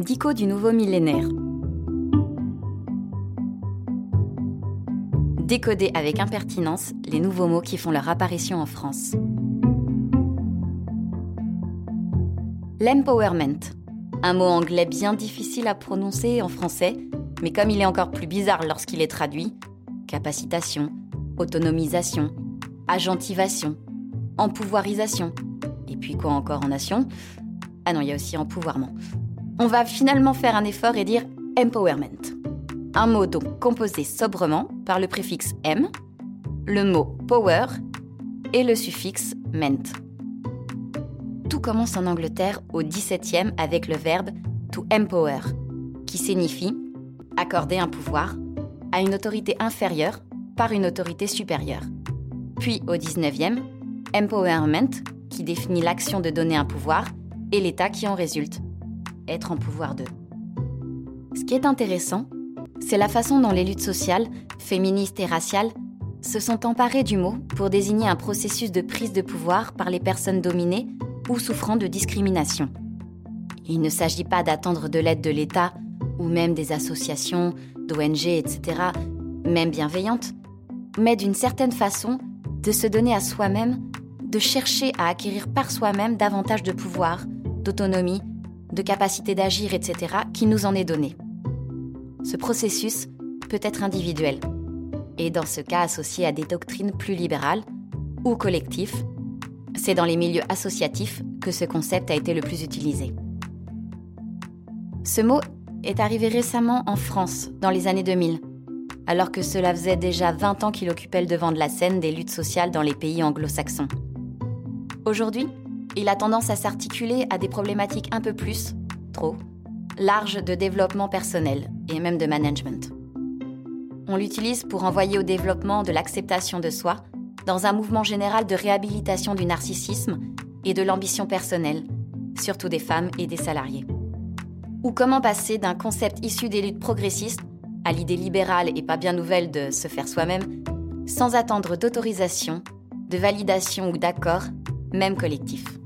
Dico du nouveau millénaire. Décoder avec impertinence les nouveaux mots qui font leur apparition en France. L'empowerment, un mot anglais bien difficile à prononcer en français, mais comme il est encore plus bizarre lorsqu'il est traduit, capacitation, autonomisation, agentivation, empouvoirisation, et puis quoi encore en nation? Ah non, il y a aussi empouvoirment. On va finalement faire un effort et dire empowerment. Un mot donc composé sobrement par le préfixe M, le mot power et le suffixe ment. Tout commence en Angleterre au XVIIe avec le verbe to empower, qui signifie accorder un pouvoir à une autorité inférieure par une autorité supérieure. Puis au XIXe, empowerment, qui définit l'action de donner un pouvoir, et l'état qui en résulte, être en pouvoir d'eux. Ce qui est intéressant, c'est la façon dont les luttes sociales, féministes et raciales, se sont emparées du mot pour désigner un processus de prise de pouvoir par les personnes dominées ou souffrant de discrimination. Il ne s'agit pas d'attendre de l'aide de l'État ou même des associations, d'ONG, etc., même bienveillantes, mais d'une certaine façon de se donner à soi-même, de chercher à acquérir par soi-même davantage de pouvoir, d'autonomie, de capacité d'agir, etc., qui nous en est donné. Ce processus peut être individuel, et dans ce cas associé à des doctrines plus libérales, ou collectives, c'est dans les milieux associatifs que ce concept a été le plus utilisé. Ce mot est arrivé récemment en France, dans les années 2000, alors que cela faisait déjà 20 ans qu'il occupait le devant de la scène des luttes sociales dans les pays anglo-saxons. Aujourd'hui, il a tendance à s'articuler à des problématiques un peu plus, trop, larges de développement personnel et même de management. On l'utilise pour envoyer au développement de l'acceptation de soi dans un mouvement général de réhabilitation du narcissisme et de l'ambition personnelle, surtout des femmes et des salariés. Ou comment passer d'un concept issu des luttes progressistes à l'idée libérale et pas bien nouvelle de se faire soi-même, sans attendre d'autorisation, de validation ou d'accord, même collectif.